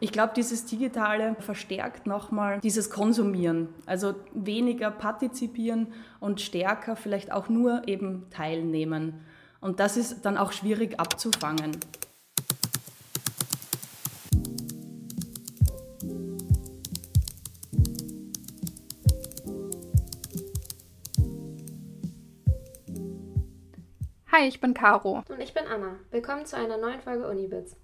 Ich glaube, dieses Digitale verstärkt nochmal dieses Konsumieren. Also weniger partizipieren und stärker vielleicht auch nur eben teilnehmen. Und das ist dann auch schwierig abzufangen. Hi, ich bin Caro. Und ich bin Anna. Willkommen zu einer neuen Folge Unibits.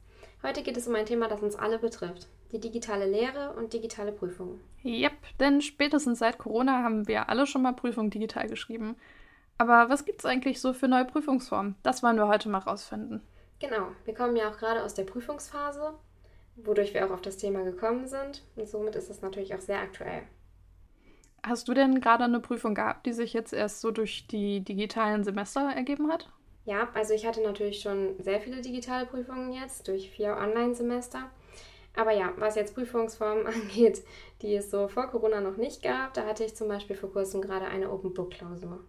Heute geht es um ein Thema, das uns alle betrifft. Die digitale Lehre und digitale Prüfungen. Yep, denn spätestens seit Corona haben wir alle schon mal Prüfungen digital geschrieben. Aber was gibt es eigentlich so für neue Prüfungsformen? Das wollen wir heute mal rausfinden. Genau, wir kommen ja auch gerade aus der Prüfungsphase, wodurch wir auch auf das Thema gekommen sind. Und somit ist es natürlich auch sehr aktuell. Hast du denn gerade eine Prüfung gehabt, die sich jetzt erst so durch die digitalen Semester ergeben hat? Ja, also ich hatte natürlich schon sehr viele digitale Prüfungen jetzt durch vier Online-Semester. Aber ja, was jetzt Prüfungsformen angeht, die es so vor Corona noch nicht gab, da hatte ich zum Beispiel vor kurzem gerade eine Open Book Klausur.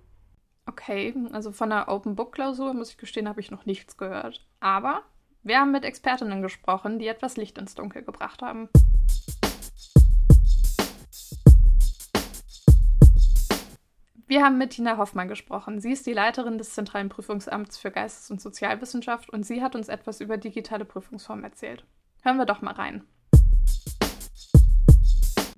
Okay, also von der Open Book Klausur, muss ich gestehen, habe ich noch nichts gehört. Aber wir haben mit Expertinnen gesprochen, die etwas Licht ins Dunkel gebracht haben. Wir haben mit Tina Hoffmann gesprochen. Sie ist die Leiterin des Zentralen Prüfungsamts für Geistes- und Sozialwissenschaft und sie hat uns etwas über digitale Prüfungsformen erzählt. Hören wir doch mal rein.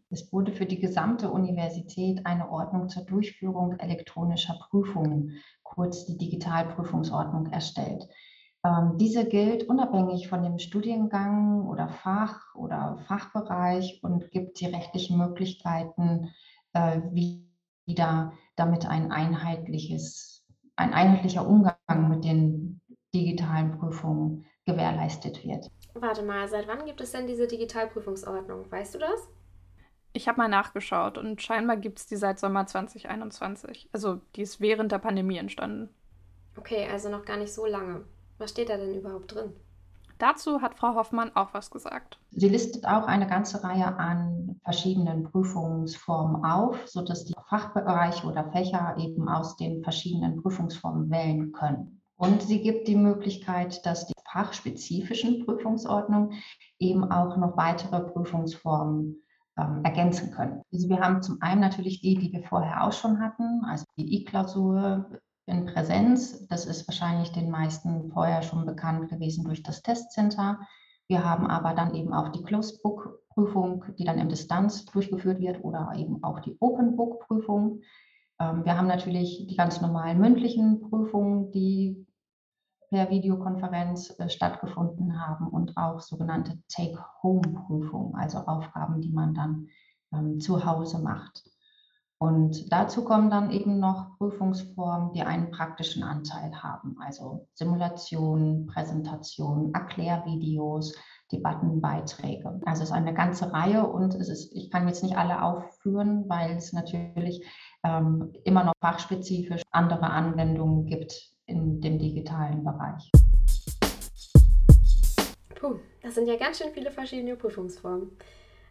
Es wurde für die gesamte Universität eine Ordnung zur Durchführung elektronischer Prüfungen, kurz die Digitalprüfungsordnung, erstellt. Ähm, diese gilt unabhängig von dem Studiengang oder Fach oder Fachbereich und gibt die rechtlichen Möglichkeiten, äh, wie da damit ein einheitliches, ein einheitlicher Umgang mit den digitalen Prüfungen gewährleistet wird. Warte mal, seit wann gibt es denn diese Digitalprüfungsordnung? Weißt du das? Ich habe mal nachgeschaut und scheinbar gibt es die seit Sommer 2021. Also die ist während der Pandemie entstanden. Okay, also noch gar nicht so lange. Was steht da denn überhaupt drin? Dazu hat Frau Hoffmann auch was gesagt. Sie listet auch eine ganze Reihe an verschiedenen Prüfungsformen auf, sodass die Fachbereiche oder Fächer eben aus den verschiedenen Prüfungsformen wählen können. Und sie gibt die Möglichkeit, dass die fachspezifischen Prüfungsordnungen eben auch noch weitere Prüfungsformen ähm, ergänzen können. Also wir haben zum einen natürlich die, die wir vorher auch schon hatten, also die I-Klausur, in Präsenz. Das ist wahrscheinlich den meisten vorher schon bekannt gewesen durch das Testcenter. Wir haben aber dann eben auch die Closed Book Prüfung, die dann im Distanz durchgeführt wird oder eben auch die Open Book Prüfung. Ähm, wir haben natürlich die ganz normalen mündlichen Prüfungen, die per Videokonferenz äh, stattgefunden haben und auch sogenannte Take-Home-Prüfungen, also Aufgaben, die man dann ähm, zu Hause macht. Und dazu kommen dann eben noch Prüfungsformen, die einen praktischen Anteil haben, also Simulationen, Präsentationen, Erklärvideos, Debattenbeiträge. Also es ist eine ganze Reihe und es ist, ich kann jetzt nicht alle aufführen, weil es natürlich ähm, immer noch fachspezifisch andere Anwendungen gibt in dem digitalen Bereich. Puh, das sind ja ganz schön viele verschiedene Prüfungsformen.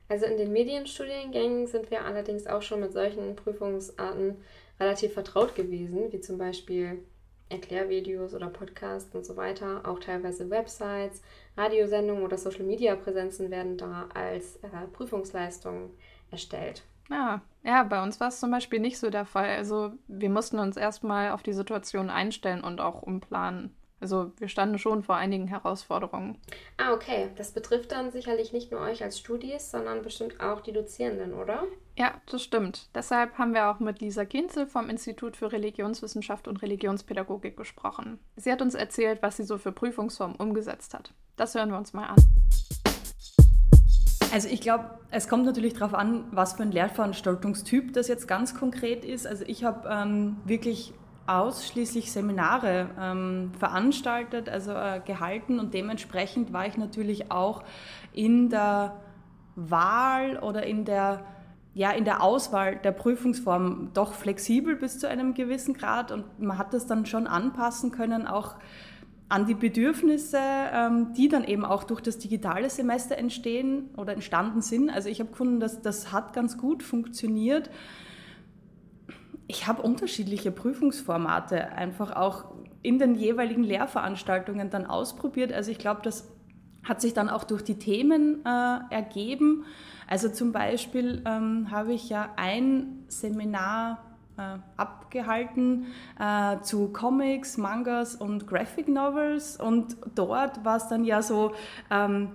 Also in den Medienstudiengängen sind wir allerdings auch schon mit solchen Prüfungsarten relativ vertraut gewesen, wie zum Beispiel Erklärvideos oder Podcasts und so weiter. Auch teilweise Websites, Radiosendungen oder Social-Media-Präsenzen werden da als äh, Prüfungsleistung erstellt. Ja, ja, bei uns war es zum Beispiel nicht so der Fall. Also wir mussten uns erstmal auf die Situation einstellen und auch umplanen. Also wir standen schon vor einigen Herausforderungen. Ah, okay. Das betrifft dann sicherlich nicht nur euch als Studis, sondern bestimmt auch die Dozierenden, oder? Ja, das stimmt. Deshalb haben wir auch mit Lisa Kinzel vom Institut für Religionswissenschaft und Religionspädagogik gesprochen. Sie hat uns erzählt, was sie so für Prüfungsformen umgesetzt hat. Das hören wir uns mal an. Also ich glaube, es kommt natürlich darauf an, was für ein Lehrveranstaltungstyp das jetzt ganz konkret ist. Also ich habe ähm, wirklich ausschließlich Seminare ähm, veranstaltet, also äh, gehalten. Und dementsprechend war ich natürlich auch in der Wahl oder in der, ja, in der Auswahl der Prüfungsform doch flexibel bis zu einem gewissen Grad. Und man hat das dann schon anpassen können, auch an die Bedürfnisse, ähm, die dann eben auch durch das digitale Semester entstehen oder entstanden sind. Also ich habe gefunden, dass das hat ganz gut funktioniert ich habe unterschiedliche Prüfungsformate einfach auch in den jeweiligen Lehrveranstaltungen dann ausprobiert. Also ich glaube, dass hat sich dann auch durch die Themen äh, ergeben. Also zum Beispiel ähm, habe ich ja ein Seminar äh, abgehalten äh, zu Comics, Mangas und Graphic Novels und dort war es dann ja so, ähm,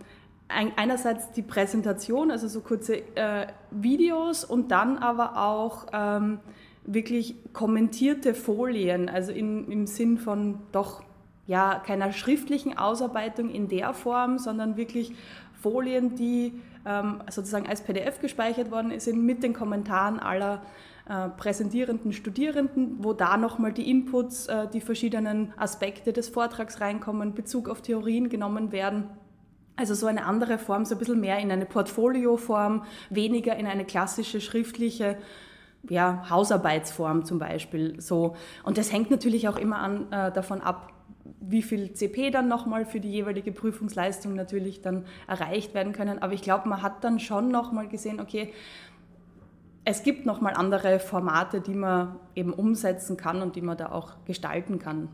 ein, einerseits die Präsentation, also so kurze äh, Videos und dann aber auch ähm, wirklich kommentierte Folien, also in, im Sinn von doch ja keiner schriftlichen Ausarbeitung in der Form, sondern wirklich Folien, die ähm, sozusagen als PDF gespeichert worden sind mit den Kommentaren aller äh, präsentierenden Studierenden, wo da nochmal die Inputs, äh, die verschiedenen Aspekte des Vortrags reinkommen, Bezug auf Theorien genommen werden. Also so eine andere Form, so ein bisschen mehr in eine Portfolioform, weniger in eine klassische schriftliche ja, Hausarbeitsform zum Beispiel. So. Und das hängt natürlich auch immer an, äh, davon ab, wie viel CP dann nochmal für die jeweilige Prüfungsleistung natürlich dann erreicht werden können. Aber ich glaube, man hat dann schon nochmal gesehen, okay, es gibt nochmal andere Formate, die man eben umsetzen kann und die man da auch gestalten kann.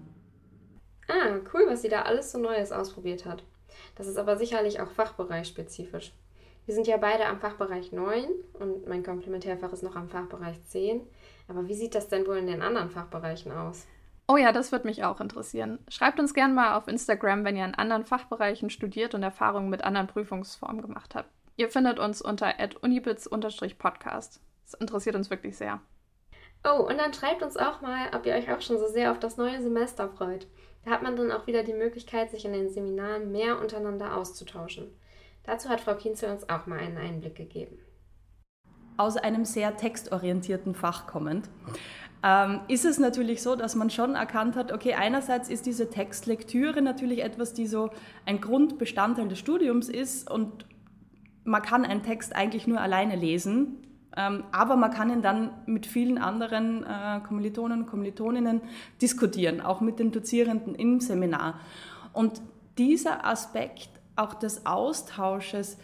Ah, cool, was sie da alles so Neues ausprobiert hat. Das ist aber sicherlich auch fachbereichsspezifisch. Wir sind ja beide am Fachbereich 9 und mein Komplementärfach ist noch am Fachbereich 10. Aber wie sieht das denn wohl in den anderen Fachbereichen aus? Oh ja, das würde mich auch interessieren. Schreibt uns gerne mal auf Instagram, wenn ihr in anderen Fachbereichen studiert und Erfahrungen mit anderen Prüfungsformen gemacht habt. Ihr findet uns unter unibits-podcast. Das interessiert uns wirklich sehr. Oh, und dann schreibt uns auch mal, ob ihr euch auch schon so sehr auf das neue Semester freut. Da hat man dann auch wieder die Möglichkeit, sich in den Seminaren mehr untereinander auszutauschen. Dazu hat Frau Kienzel uns auch mal einen Einblick gegeben. Aus einem sehr textorientierten Fach kommend ähm, ist es natürlich so, dass man schon erkannt hat, okay, einerseits ist diese Textlektüre natürlich etwas, die so ein Grundbestandteil des Studiums ist und man kann einen Text eigentlich nur alleine lesen, ähm, aber man kann ihn dann mit vielen anderen äh, Kommilitonen und Kommilitoninnen diskutieren, auch mit den Dozierenden im Seminar. Und dieser Aspekt auch des Austausches,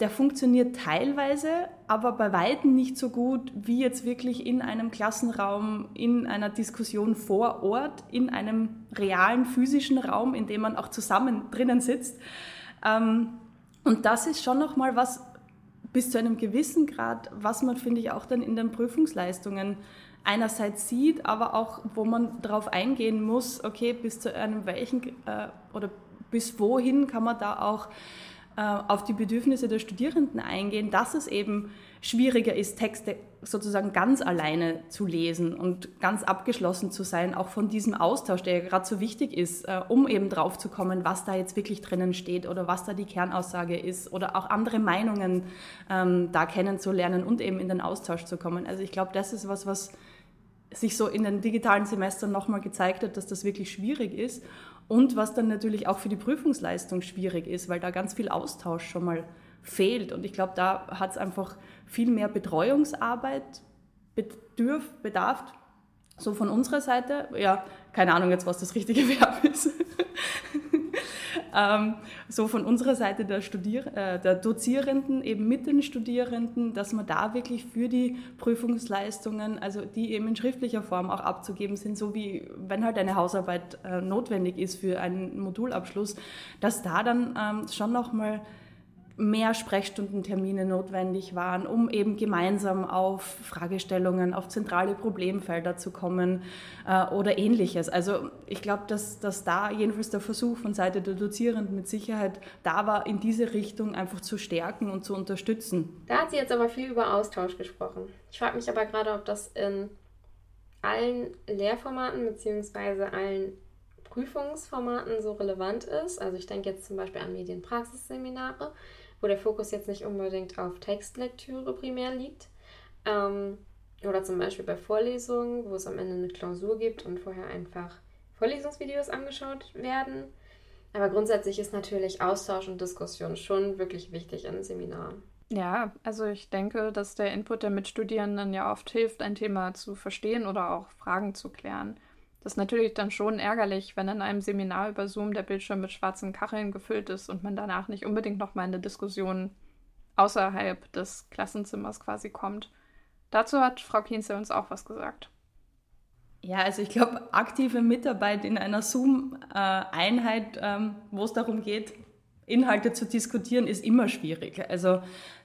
der funktioniert teilweise, aber bei weitem nicht so gut wie jetzt wirklich in einem Klassenraum, in einer Diskussion vor Ort, in einem realen physischen Raum, in dem man auch zusammen drinnen sitzt. Ähm, und das ist schon nochmal was bis zu einem gewissen Grad, was man, finde ich, auch dann in den Prüfungsleistungen einerseits sieht, aber auch, wo man darauf eingehen muss, okay, bis zu einem welchen äh, oder bis wohin kann man da auch äh, auf die Bedürfnisse der Studierenden eingehen, dass es eben schwieriger ist, Texte sozusagen ganz alleine zu lesen und ganz abgeschlossen zu sein, auch von diesem Austausch, der ja gerade so wichtig ist, äh, um eben drauf zu kommen, was da jetzt wirklich drinnen steht oder was da die Kernaussage ist oder auch andere Meinungen ähm, da kennenzulernen und eben in den Austausch zu kommen. Also ich glaube, das ist was, was sich so in den digitalen Semestern nochmal gezeigt hat, dass das wirklich schwierig ist und was dann natürlich auch für die Prüfungsleistung schwierig ist, weil da ganz viel Austausch schon mal fehlt. Und ich glaube, da hat es einfach viel mehr Betreuungsarbeit bedürf, bedarf. So von unserer Seite, ja, keine Ahnung jetzt, was das richtige Verb ist. Ähm, so von unserer Seite der, Studier äh, der Dozierenden, eben mit den Studierenden, dass man da wirklich für die Prüfungsleistungen, also die eben in schriftlicher Form auch abzugeben sind, so wie wenn halt eine Hausarbeit äh, notwendig ist für einen Modulabschluss, dass da dann ähm, schon nochmal mehr Sprechstundentermine notwendig waren, um eben gemeinsam auf Fragestellungen, auf zentrale Problemfelder zu kommen äh, oder ähnliches. Also ich glaube, dass, dass da jedenfalls der Versuch von Seite der Dozierenden mit Sicherheit da war, in diese Richtung einfach zu stärken und zu unterstützen. Da hat sie jetzt aber viel über Austausch gesprochen. Ich frage mich aber gerade, ob das in allen Lehrformaten bzw. allen Prüfungsformaten so relevant ist. Also ich denke jetzt zum Beispiel an Medienpraxisseminare wo der Fokus jetzt nicht unbedingt auf Textlektüre primär liegt. Ähm, oder zum Beispiel bei Vorlesungen, wo es am Ende eine Klausur gibt und vorher einfach Vorlesungsvideos angeschaut werden. Aber grundsätzlich ist natürlich Austausch und Diskussion schon wirklich wichtig in Seminaren. Ja, also ich denke, dass der Input der Mitstudierenden ja oft hilft, ein Thema zu verstehen oder auch Fragen zu klären. Das ist natürlich dann schon ärgerlich, wenn in einem Seminar über Zoom der Bildschirm mit schwarzen Kacheln gefüllt ist und man danach nicht unbedingt noch mal in eine Diskussion außerhalb des Klassenzimmers quasi kommt. Dazu hat Frau Kienze uns auch was gesagt. Ja, also ich glaube, aktive Mitarbeit in einer Zoom-Einheit, ähm, wo es darum geht, Inhalte zu diskutieren, ist immer schwierig. Also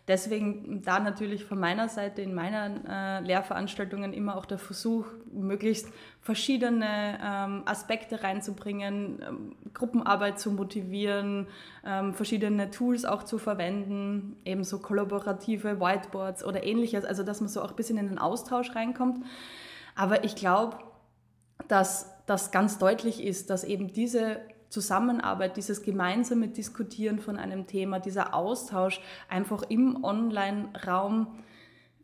deswegen da natürlich von meiner Seite in meinen äh, Lehrveranstaltungen immer auch der Versuch, möglichst verschiedene ähm, Aspekte reinzubringen, ähm, Gruppenarbeit zu motivieren, ähm, verschiedene Tools auch zu verwenden, ebenso kollaborative Whiteboards oder ähnliches, also dass man so auch ein bisschen in den Austausch reinkommt. Aber ich glaube, dass das ganz deutlich ist, dass eben diese Zusammenarbeit, dieses gemeinsame Diskutieren von einem Thema, dieser Austausch einfach im Online-Raum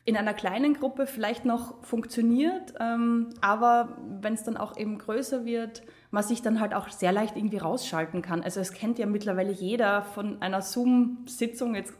in einer kleinen Gruppe vielleicht noch funktioniert, ähm, aber wenn es dann auch eben größer wird, man sich dann halt auch sehr leicht irgendwie rausschalten kann. Also es kennt ja mittlerweile jeder von einer Zoom-Sitzung jetzt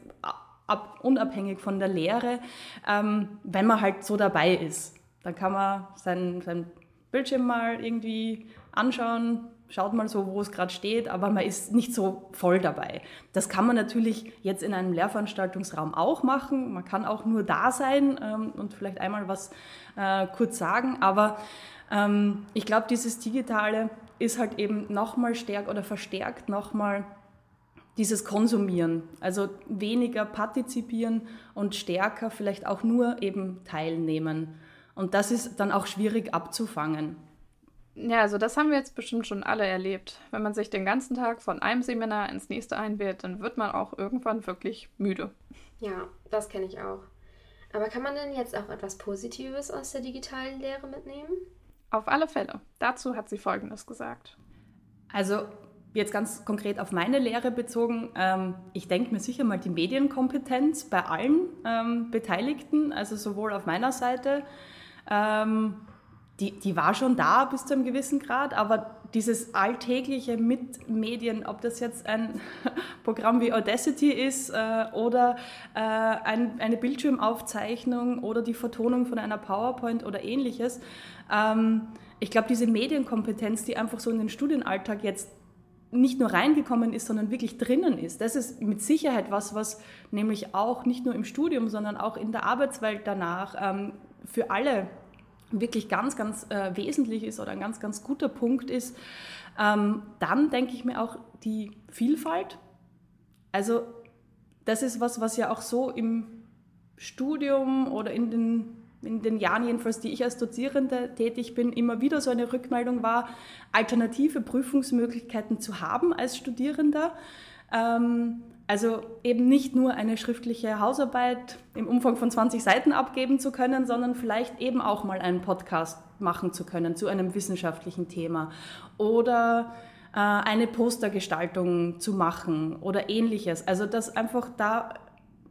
ab, unabhängig von der Lehre, ähm, wenn man halt so dabei ist. Dann kann man seinen, seinen Bildschirm mal irgendwie anschauen, schaut mal so, wo es gerade steht, aber man ist nicht so voll dabei. Das kann man natürlich jetzt in einem Lehrveranstaltungsraum auch machen. Man kann auch nur da sein ähm, und vielleicht einmal was äh, kurz sagen, aber ähm, ich glaube, dieses Digitale ist halt eben nochmal stärker oder verstärkt nochmal dieses Konsumieren, also weniger partizipieren und stärker vielleicht auch nur eben teilnehmen. Und das ist dann auch schwierig abzufangen. Ja, also das haben wir jetzt bestimmt schon alle erlebt. Wenn man sich den ganzen Tag von einem Seminar ins nächste einwählt, dann wird man auch irgendwann wirklich müde. Ja, das kenne ich auch. Aber kann man denn jetzt auch etwas Positives aus der digitalen Lehre mitnehmen? Auf alle Fälle. Dazu hat sie Folgendes gesagt. Also jetzt ganz konkret auf meine Lehre bezogen, ähm, ich denke mir sicher mal die Medienkompetenz bei allen ähm, Beteiligten, also sowohl auf meiner Seite, ähm, die, die war schon da bis zu einem gewissen Grad, aber dieses alltägliche mit Medien, ob das jetzt ein Programm wie Audacity ist äh, oder äh, ein, eine Bildschirmaufzeichnung oder die Vertonung von einer PowerPoint oder ähnliches. Ähm, ich glaube, diese Medienkompetenz, die einfach so in den Studienalltag jetzt nicht nur reingekommen ist, sondern wirklich drinnen ist. Das ist mit Sicherheit was, was nämlich auch nicht nur im Studium, sondern auch in der Arbeitswelt danach ähm, für alle wirklich ganz, ganz äh, wesentlich ist oder ein ganz, ganz guter Punkt ist, ähm, dann denke ich mir auch die Vielfalt. Also das ist was, was ja auch so im Studium oder in den, in den Jahren jedenfalls, die ich als Dozierende tätig bin, immer wieder so eine Rückmeldung war, alternative Prüfungsmöglichkeiten zu haben als Studierender. Ähm, also eben nicht nur eine schriftliche Hausarbeit im Umfang von 20 Seiten abgeben zu können, sondern vielleicht eben auch mal einen Podcast machen zu können zu einem wissenschaftlichen Thema oder äh, eine Postergestaltung zu machen oder ähnliches. Also dass einfach da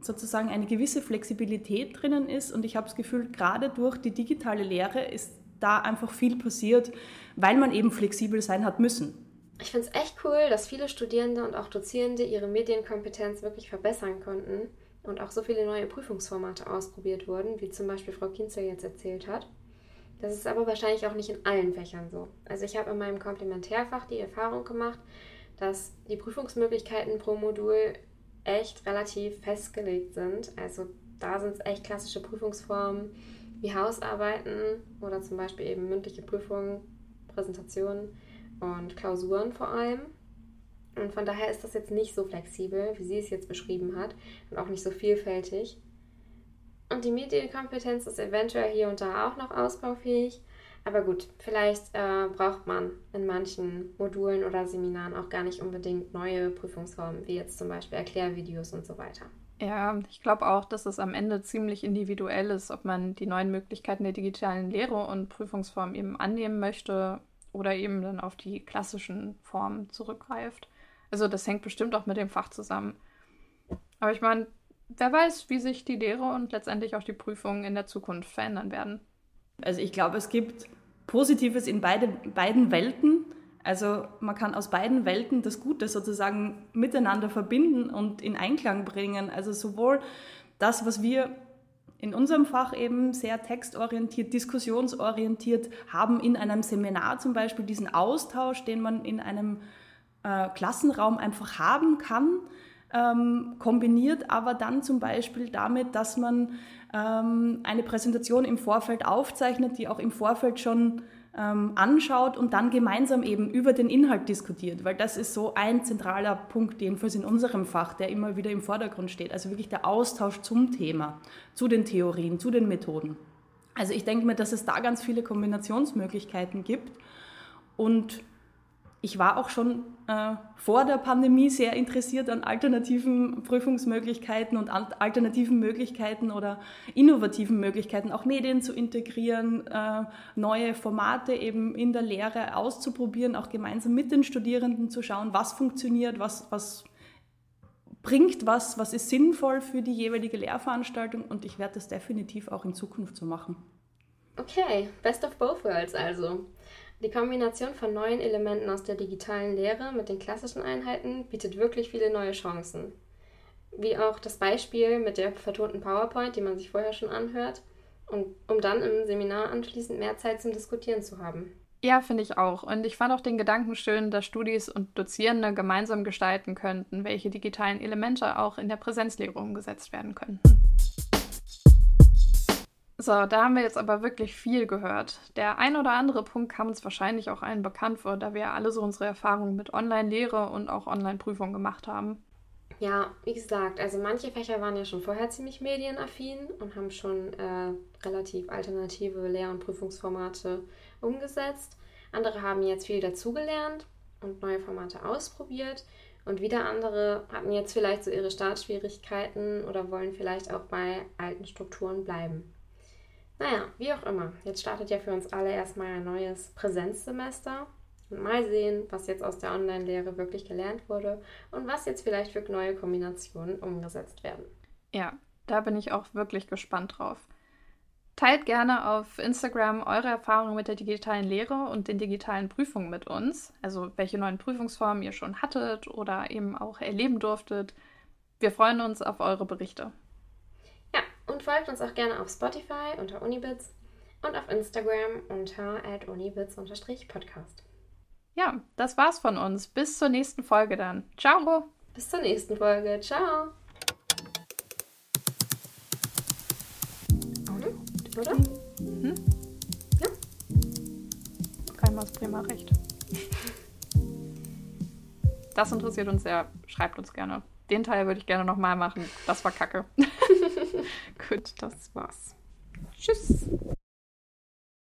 sozusagen eine gewisse Flexibilität drinnen ist und ich habe das Gefühl, gerade durch die digitale Lehre ist da einfach viel passiert, weil man eben flexibel sein hat müssen. Ich finde es echt cool, dass viele Studierende und auch Dozierende ihre Medienkompetenz wirklich verbessern konnten und auch so viele neue Prüfungsformate ausprobiert wurden, wie zum Beispiel Frau Kinzel jetzt erzählt hat. Das ist aber wahrscheinlich auch nicht in allen Fächern so. Also ich habe in meinem Komplementärfach die Erfahrung gemacht, dass die Prüfungsmöglichkeiten pro Modul echt relativ festgelegt sind. Also da sind es echt klassische Prüfungsformen wie Hausarbeiten oder zum Beispiel eben mündliche Prüfungen, Präsentationen und Klausuren vor allem. Und von daher ist das jetzt nicht so flexibel, wie sie es jetzt beschrieben hat und auch nicht so vielfältig. Und die Medienkompetenz ist eventuell hier und da auch noch ausbaufähig. Aber gut, vielleicht äh, braucht man in manchen Modulen oder Seminaren auch gar nicht unbedingt neue Prüfungsformen, wie jetzt zum Beispiel Erklärvideos und so weiter. Ja, ich glaube auch, dass es am Ende ziemlich individuell ist, ob man die neuen Möglichkeiten der digitalen Lehre und Prüfungsformen eben annehmen möchte oder eben dann auf die klassischen Formen zurückgreift. Also das hängt bestimmt auch mit dem Fach zusammen. Aber ich meine, wer weiß, wie sich die Lehre und letztendlich auch die Prüfungen in der Zukunft verändern werden. Also ich glaube, es gibt Positives in beide, beiden Welten. Also man kann aus beiden Welten das Gute sozusagen miteinander verbinden und in Einklang bringen. Also sowohl das, was wir in unserem Fach eben sehr textorientiert, diskussionsorientiert haben in einem Seminar zum Beispiel diesen Austausch, den man in einem äh, Klassenraum einfach haben kann, ähm, kombiniert aber dann zum Beispiel damit, dass man ähm, eine Präsentation im Vorfeld aufzeichnet, die auch im Vorfeld schon ähm, anschaut und dann gemeinsam eben über den Inhalt diskutiert, weil das ist so ein zentraler Punkt, jedenfalls in unserem Fach, der immer wieder im Vordergrund steht. Also wirklich der Austausch zum Thema, zu den Theorien, zu den Methoden. Also ich denke mir, dass es da ganz viele Kombinationsmöglichkeiten gibt und ich war auch schon äh, vor der Pandemie sehr interessiert an alternativen Prüfungsmöglichkeiten und an alternativen Möglichkeiten oder innovativen Möglichkeiten, auch Medien zu integrieren, äh, neue Formate eben in der Lehre auszuprobieren, auch gemeinsam mit den Studierenden zu schauen, was funktioniert, was, was bringt was, was ist sinnvoll für die jeweilige Lehrveranstaltung und ich werde das definitiv auch in Zukunft so machen. Okay, best of both worlds also. Die Kombination von neuen Elementen aus der digitalen Lehre mit den klassischen Einheiten bietet wirklich viele neue Chancen. Wie auch das Beispiel mit der vertonten PowerPoint, die man sich vorher schon anhört, und, um dann im Seminar anschließend mehr Zeit zum Diskutieren zu haben. Ja, finde ich auch. Und ich fand auch den Gedanken schön, dass Studis und Dozierende gemeinsam gestalten könnten, welche digitalen Elemente auch in der Präsenzlehre umgesetzt werden könnten. So, da haben wir jetzt aber wirklich viel gehört. Der ein oder andere Punkt kam uns wahrscheinlich auch allen bekannt vor, da wir alle so unsere Erfahrungen mit Online-Lehre und auch Online-Prüfungen gemacht haben. Ja, wie gesagt, also manche Fächer waren ja schon vorher ziemlich medienaffin und haben schon äh, relativ alternative Lehr- und Prüfungsformate umgesetzt. Andere haben jetzt viel dazugelernt und neue Formate ausprobiert. Und wieder andere hatten jetzt vielleicht so ihre Startschwierigkeiten oder wollen vielleicht auch bei alten Strukturen bleiben. Naja, wie auch immer. Jetzt startet ja für uns alle erstmal ein neues Präsenzsemester. Und mal sehen, was jetzt aus der Online-Lehre wirklich gelernt wurde und was jetzt vielleicht für neue Kombinationen umgesetzt werden. Ja, da bin ich auch wirklich gespannt drauf. Teilt gerne auf Instagram eure Erfahrungen mit der digitalen Lehre und den digitalen Prüfungen mit uns. Also welche neuen Prüfungsformen ihr schon hattet oder eben auch erleben durftet. Wir freuen uns auf eure Berichte. Und folgt uns auch gerne auf Spotify unter Unibits und auf Instagram unter unibits-podcast. Ja, das war's von uns. Bis zur nächsten Folge dann. Ciao. Bis zur nächsten Folge. Ciao. Oder? Mhm. Ja. Kein aus Bremer Recht. Das interessiert uns sehr. Schreibt uns gerne. Den Teil würde ich gerne nochmal machen. Das war kacke. Gut, das war's. Tschüss.